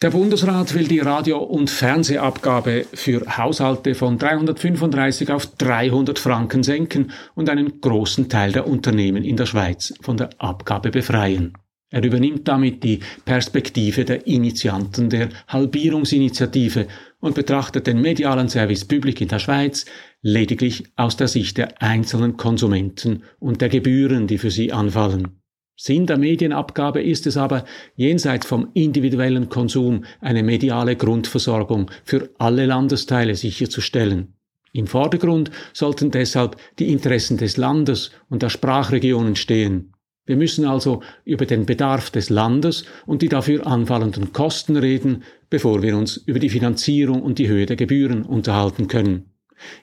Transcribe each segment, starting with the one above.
Der Bundesrat will die Radio- und Fernsehabgabe für Haushalte von 335 auf 300 Franken senken und einen großen Teil der Unternehmen in der Schweiz von der Abgabe befreien. Er übernimmt damit die Perspektive der Initianten der Halbierungsinitiative und betrachtet den medialen Service Public in der Schweiz lediglich aus der Sicht der einzelnen Konsumenten und der Gebühren, die für sie anfallen. Sinn der Medienabgabe ist es aber, jenseits vom individuellen Konsum eine mediale Grundversorgung für alle Landesteile sicherzustellen. Im Vordergrund sollten deshalb die Interessen des Landes und der Sprachregionen stehen. Wir müssen also über den Bedarf des Landes und die dafür anfallenden Kosten reden, bevor wir uns über die Finanzierung und die Höhe der Gebühren unterhalten können.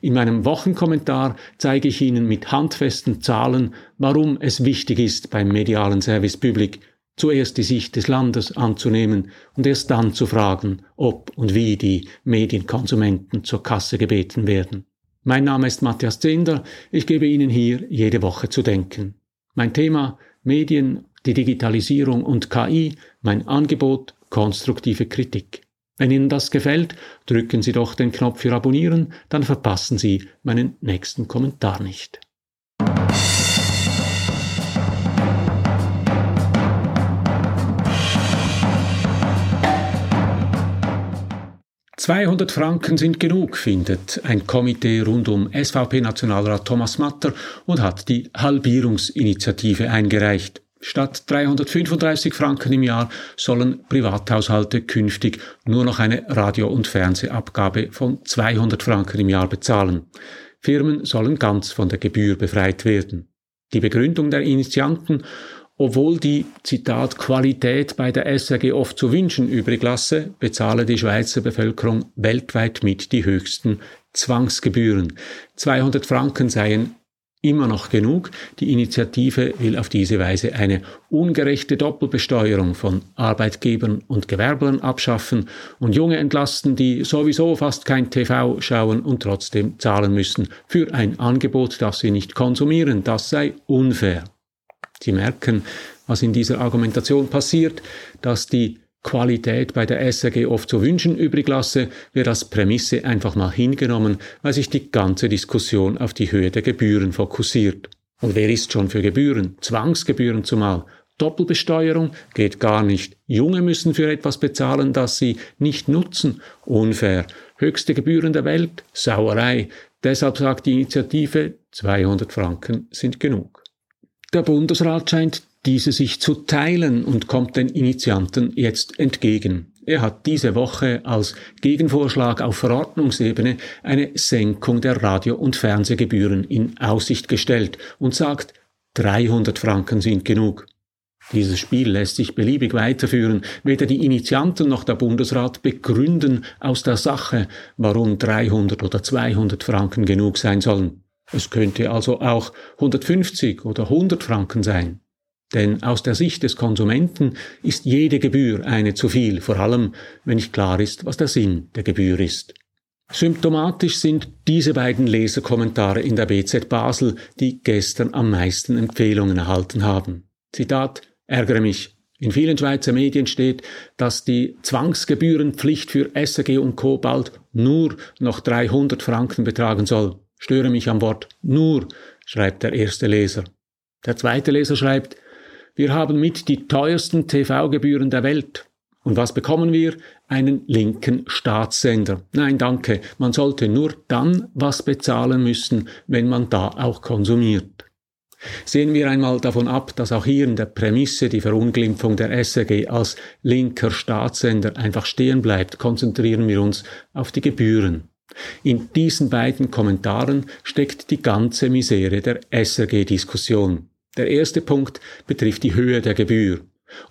In meinem Wochenkommentar zeige ich Ihnen mit handfesten Zahlen, warum es wichtig ist, beim medialen Service Public zuerst die Sicht des Landes anzunehmen und erst dann zu fragen, ob und wie die Medienkonsumenten zur Kasse gebeten werden. Mein Name ist Matthias Zender, ich gebe Ihnen hier jede Woche zu denken. Mein Thema Medien, die Digitalisierung und KI, mein Angebot konstruktive Kritik. Wenn Ihnen das gefällt, drücken Sie doch den Knopf für Abonnieren, dann verpassen Sie meinen nächsten Kommentar nicht. »200 Franken sind genug«, findet ein Komitee rund um SVP-Nationalrat Thomas Matter und hat die Halbierungsinitiative eingereicht. Statt 335 Franken im Jahr sollen Privathaushalte künftig nur noch eine Radio- und Fernsehabgabe von 200 Franken im Jahr bezahlen. Firmen sollen ganz von der Gebühr befreit werden. Die Begründung der Initianten, obwohl die, Zitat, Qualität bei der SRG oft zu wünschen übrig lasse, bezahle die Schweizer Bevölkerung weltweit mit die höchsten Zwangsgebühren. 200 Franken seien immer noch genug. Die Initiative will auf diese Weise eine ungerechte Doppelbesteuerung von Arbeitgebern und Gewerblern abschaffen und Junge entlasten, die sowieso fast kein TV schauen und trotzdem zahlen müssen für ein Angebot, das sie nicht konsumieren. Das sei unfair. Sie merken, was in dieser Argumentation passiert, dass die Qualität bei der SRG oft zu wünschen übrig lasse, wird als Prämisse einfach mal hingenommen, weil sich die ganze Diskussion auf die Höhe der Gebühren fokussiert. Und wer ist schon für Gebühren? Zwangsgebühren zumal. Doppelbesteuerung geht gar nicht. Junge müssen für etwas bezahlen, das sie nicht nutzen. Unfair. Höchste Gebühren der Welt? Sauerei. Deshalb sagt die Initiative, 200 Franken sind genug. Der Bundesrat scheint diese sich zu teilen und kommt den Initianten jetzt entgegen. Er hat diese Woche als Gegenvorschlag auf Verordnungsebene eine Senkung der Radio- und Fernsehgebühren in Aussicht gestellt und sagt, 300 Franken sind genug. Dieses Spiel lässt sich beliebig weiterführen. Weder die Initianten noch der Bundesrat begründen aus der Sache, warum 300 oder 200 Franken genug sein sollen. Es könnte also auch 150 oder 100 Franken sein. Denn aus der Sicht des Konsumenten ist jede Gebühr eine zu viel, vor allem wenn nicht klar ist, was der Sinn der Gebühr ist. Symptomatisch sind diese beiden Leserkommentare in der BZ Basel, die gestern am meisten Empfehlungen erhalten haben. Zitat, ärgere mich. In vielen Schweizer Medien steht, dass die Zwangsgebührenpflicht für SRG und Co. bald nur noch 300 Franken betragen soll. Störe mich am Wort nur, schreibt der erste Leser. Der zweite Leser schreibt, wir haben mit die teuersten TV-Gebühren der Welt. Und was bekommen wir? Einen linken Staatssender. Nein, danke. Man sollte nur dann was bezahlen müssen, wenn man da auch konsumiert. Sehen wir einmal davon ab, dass auch hier in der Prämisse die Verunglimpfung der SRG als linker Staatssender einfach stehen bleibt, konzentrieren wir uns auf die Gebühren. In diesen beiden Kommentaren steckt die ganze Misere der SRG-Diskussion. Der erste Punkt betrifft die Höhe der Gebühr.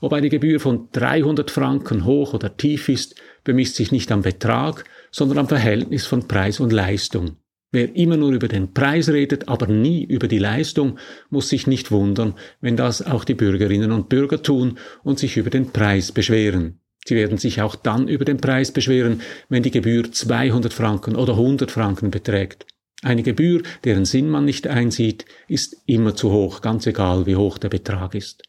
Ob eine Gebühr von 300 Franken hoch oder tief ist, bemisst sich nicht am Betrag, sondern am Verhältnis von Preis und Leistung. Wer immer nur über den Preis redet, aber nie über die Leistung, muss sich nicht wundern, wenn das auch die Bürgerinnen und Bürger tun und sich über den Preis beschweren. Sie werden sich auch dann über den Preis beschweren, wenn die Gebühr 200 Franken oder 100 Franken beträgt. Eine Gebühr, deren Sinn man nicht einsieht, ist immer zu hoch, ganz egal wie hoch der Betrag ist.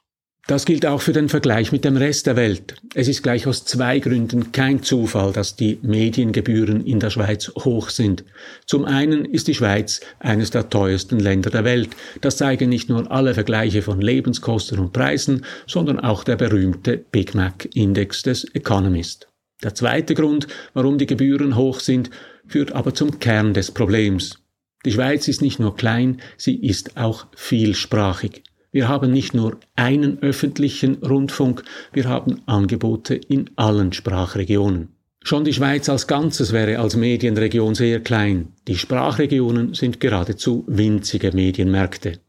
Das gilt auch für den Vergleich mit dem Rest der Welt. Es ist gleich aus zwei Gründen kein Zufall, dass die Mediengebühren in der Schweiz hoch sind. Zum einen ist die Schweiz eines der teuersten Länder der Welt. Das zeigen nicht nur alle Vergleiche von Lebenskosten und Preisen, sondern auch der berühmte Big Mac Index des Economist. Der zweite Grund, warum die Gebühren hoch sind, führt aber zum Kern des Problems. Die Schweiz ist nicht nur klein, sie ist auch vielsprachig. Wir haben nicht nur einen öffentlichen Rundfunk, wir haben Angebote in allen Sprachregionen. Schon die Schweiz als Ganzes wäre als Medienregion sehr klein. Die Sprachregionen sind geradezu winzige Medienmärkte.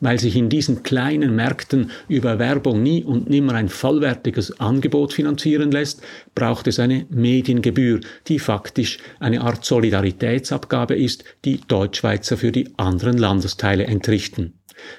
Weil sich in diesen kleinen Märkten über Werbung nie und nimmer ein vollwertiges Angebot finanzieren lässt, braucht es eine Mediengebühr, die faktisch eine Art Solidaritätsabgabe ist, die Deutschschweizer für die anderen Landesteile entrichten.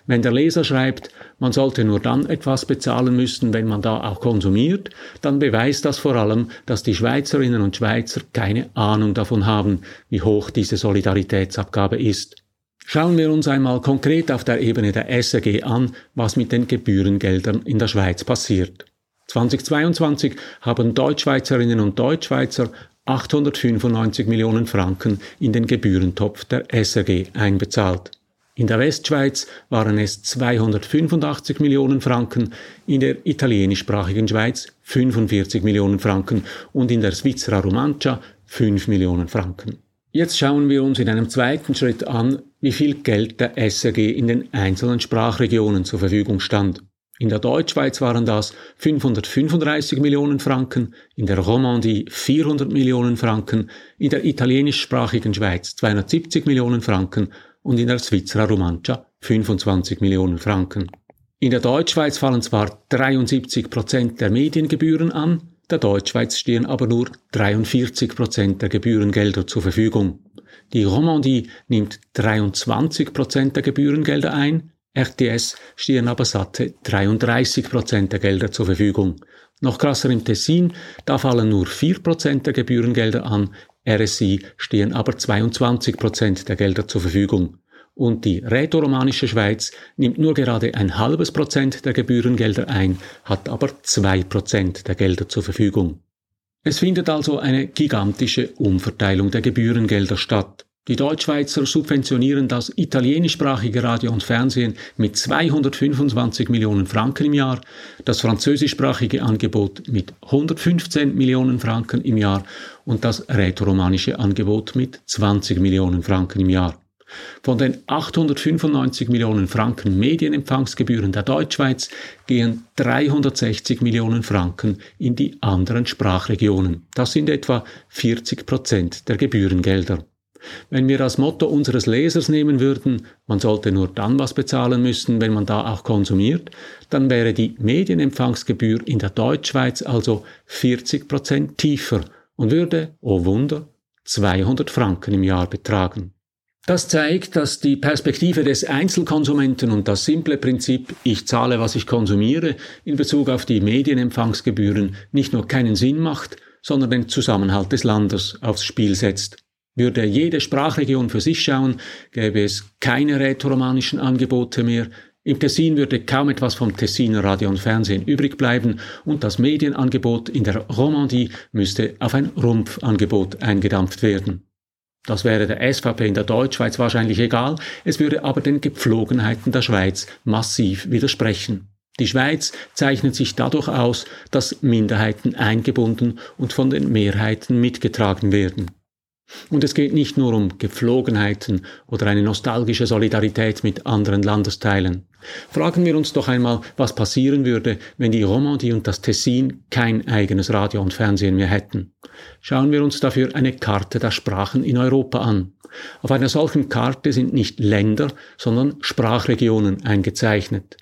Wenn der Leser schreibt, man sollte nur dann etwas bezahlen müssen, wenn man da auch konsumiert, dann beweist das vor allem, dass die Schweizerinnen und Schweizer keine Ahnung davon haben, wie hoch diese Solidaritätsabgabe ist. Schauen wir uns einmal konkret auf der Ebene der SRG an, was mit den Gebührengeldern in der Schweiz passiert. 2022 haben Deutschschweizerinnen und Deutschschweizer 895 Millionen Franken in den Gebührentopf der SRG einbezahlt. In der Westschweiz waren es 285 Millionen Franken, in der italienischsprachigen Schweiz 45 Millionen Franken und in der Svizzera Romancia 5 Millionen Franken. Jetzt schauen wir uns in einem zweiten Schritt an, wie viel Geld der SRG in den einzelnen Sprachregionen zur Verfügung stand. In der Deutschschweiz waren das 535 Millionen Franken, in der Romandie 400 Millionen Franken, in der italienischsprachigen Schweiz 270 Millionen Franken und in der Svizzera Romancia 25 Millionen Franken. In der Deutschschweiz fallen zwar 73 Prozent der Mediengebühren an, der Deutschschweiz stehen aber nur 43 Prozent der Gebührengelder zur Verfügung. Die Romandie nimmt 23 Prozent der Gebührengelder ein, RTS stehen aber satte 33 Prozent der Gelder zur Verfügung. Noch krasser im Tessin, da fallen nur 4 Prozent der Gebührengelder an, RSI stehen aber 22 Prozent der Gelder zur Verfügung. Und die rätoromanische Schweiz nimmt nur gerade ein halbes Prozent der Gebührengelder ein, hat aber zwei Prozent der Gelder zur Verfügung. Es findet also eine gigantische Umverteilung der Gebührengelder statt. Die Deutschschweizer subventionieren das italienischsprachige Radio und Fernsehen mit 225 Millionen Franken im Jahr, das französischsprachige Angebot mit 115 Millionen Franken im Jahr und das rätoromanische Angebot mit 20 Millionen Franken im Jahr. Von den 895 Millionen Franken Medienempfangsgebühren der Deutschschweiz gehen 360 Millionen Franken in die anderen Sprachregionen. Das sind etwa 40 Prozent der Gebührengelder. Wenn wir das Motto unseres Lesers nehmen würden, man sollte nur dann was bezahlen müssen, wenn man da auch konsumiert, dann wäre die Medienempfangsgebühr in der Deutschschweiz also 40 Prozent tiefer und würde, oh Wunder, 200 Franken im Jahr betragen. Das zeigt, dass die Perspektive des Einzelkonsumenten und das simple Prinzip ich zahle, was ich konsumiere in Bezug auf die Medienempfangsgebühren nicht nur keinen Sinn macht, sondern den Zusammenhalt des Landes aufs Spiel setzt. Würde jede Sprachregion für sich schauen, gäbe es keine rätoromanischen Angebote mehr, im Tessin würde kaum etwas vom Tessiner Radio und Fernsehen übrig bleiben und das Medienangebot in der Romandie müsste auf ein Rumpfangebot eingedampft werden. Das wäre der SVP in der Deutschschweiz wahrscheinlich egal, es würde aber den Gepflogenheiten der Schweiz massiv widersprechen. Die Schweiz zeichnet sich dadurch aus, dass Minderheiten eingebunden und von den Mehrheiten mitgetragen werden. Und es geht nicht nur um Gepflogenheiten oder eine nostalgische Solidarität mit anderen Landesteilen. Fragen wir uns doch einmal, was passieren würde, wenn die Romandie und das Tessin kein eigenes Radio und Fernsehen mehr hätten. Schauen wir uns dafür eine Karte der Sprachen in Europa an. Auf einer solchen Karte sind nicht Länder, sondern Sprachregionen eingezeichnet.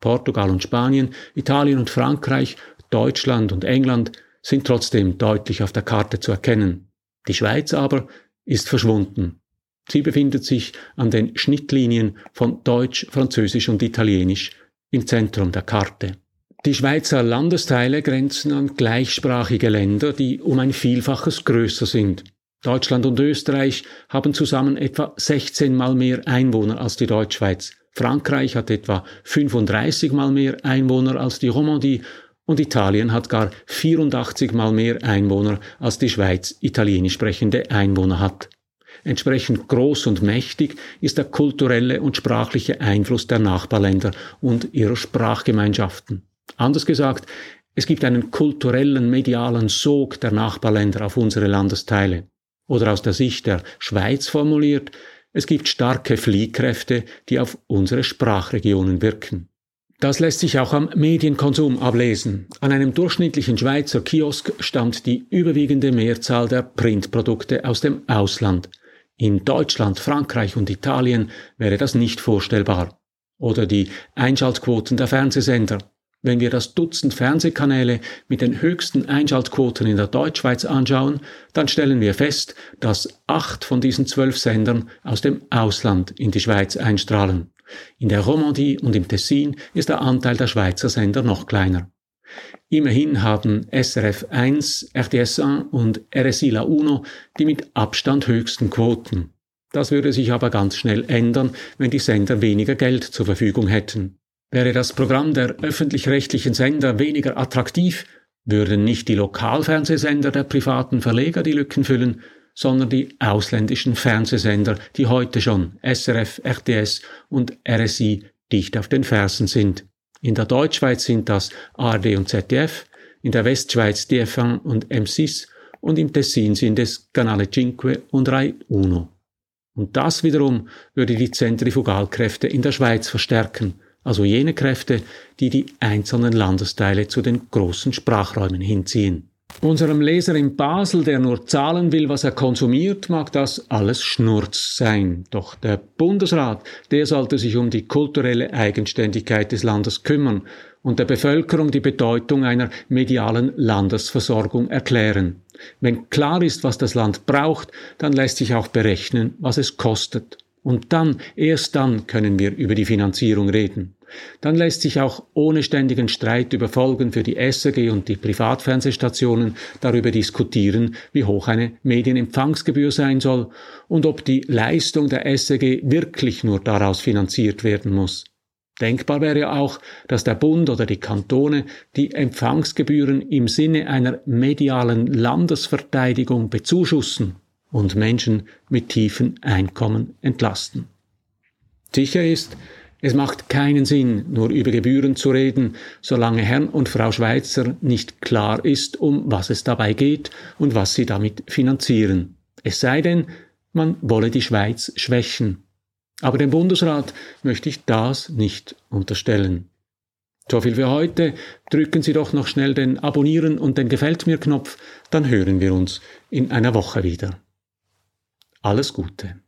Portugal und Spanien, Italien und Frankreich, Deutschland und England sind trotzdem deutlich auf der Karte zu erkennen. Die Schweiz aber ist verschwunden. Sie befindet sich an den Schnittlinien von Deutsch, Französisch und Italienisch im Zentrum der Karte. Die Schweizer Landesteile grenzen an gleichsprachige Länder, die um ein Vielfaches größer sind. Deutschland und Österreich haben zusammen etwa 16 mal mehr Einwohner als die Deutschschweiz. Frankreich hat etwa 35 mal mehr Einwohner als die Romandie und Italien hat gar 84 mal mehr Einwohner als die Schweiz italienisch sprechende Einwohner hat. Entsprechend groß und mächtig ist der kulturelle und sprachliche Einfluss der Nachbarländer und ihrer Sprachgemeinschaften. Anders gesagt, es gibt einen kulturellen, medialen Sog der Nachbarländer auf unsere Landesteile. Oder aus der Sicht der Schweiz formuliert, es gibt starke Fliehkräfte, die auf unsere Sprachregionen wirken. Das lässt sich auch am Medienkonsum ablesen. An einem durchschnittlichen Schweizer Kiosk stammt die überwiegende Mehrzahl der Printprodukte aus dem Ausland. In Deutschland, Frankreich und Italien wäre das nicht vorstellbar. Oder die Einschaltquoten der Fernsehsender. Wenn wir das Dutzend Fernsehkanäle mit den höchsten Einschaltquoten in der Deutschschweiz anschauen, dann stellen wir fest, dass acht von diesen zwölf Sendern aus dem Ausland in die Schweiz einstrahlen. In der Romandie und im Tessin ist der Anteil der Schweizer Sender noch kleiner. Immerhin haben SRF 1, RTS 1 und RSI La Uno die mit Abstand höchsten Quoten. Das würde sich aber ganz schnell ändern, wenn die Sender weniger Geld zur Verfügung hätten. Wäre das Programm der öffentlich-rechtlichen Sender weniger attraktiv, würden nicht die Lokalfernsehsender der privaten Verleger die Lücken füllen, sondern die ausländischen Fernsehsender, die heute schon SRF, RTS und RSI dicht auf den Fersen sind. In der Deutschschweiz sind das ARD und ZDF, in der Westschweiz DF1 und M6 und im Tessin sind es Canale Cinque und Rai Uno. Und das wiederum würde die Zentrifugalkräfte in der Schweiz verstärken also jene Kräfte, die die einzelnen Landesteile zu den großen Sprachräumen hinziehen. Unserem Leser in Basel, der nur zahlen will, was er konsumiert, mag das alles Schnurz sein. Doch der Bundesrat, der sollte sich um die kulturelle Eigenständigkeit des Landes kümmern und der Bevölkerung die Bedeutung einer medialen Landesversorgung erklären. Wenn klar ist, was das Land braucht, dann lässt sich auch berechnen, was es kostet. Und dann, erst dann können wir über die Finanzierung reden. Dann lässt sich auch ohne ständigen Streit über Folgen für die SRG und die Privatfernsehstationen darüber diskutieren, wie hoch eine Medienempfangsgebühr sein soll und ob die Leistung der SRG wirklich nur daraus finanziert werden muss. Denkbar wäre auch, dass der Bund oder die Kantone die Empfangsgebühren im Sinne einer medialen Landesverteidigung bezuschussen und Menschen mit tiefen Einkommen entlasten. Sicher ist, es macht keinen Sinn, nur über Gebühren zu reden, solange Herrn und Frau Schweizer nicht klar ist, um was es dabei geht und was sie damit finanzieren. Es sei denn, man wolle die Schweiz schwächen. Aber dem Bundesrat möchte ich das nicht unterstellen. So viel für heute. Drücken Sie doch noch schnell den Abonnieren und den Gefällt mir Knopf, dann hören wir uns in einer Woche wieder. Alles Gute.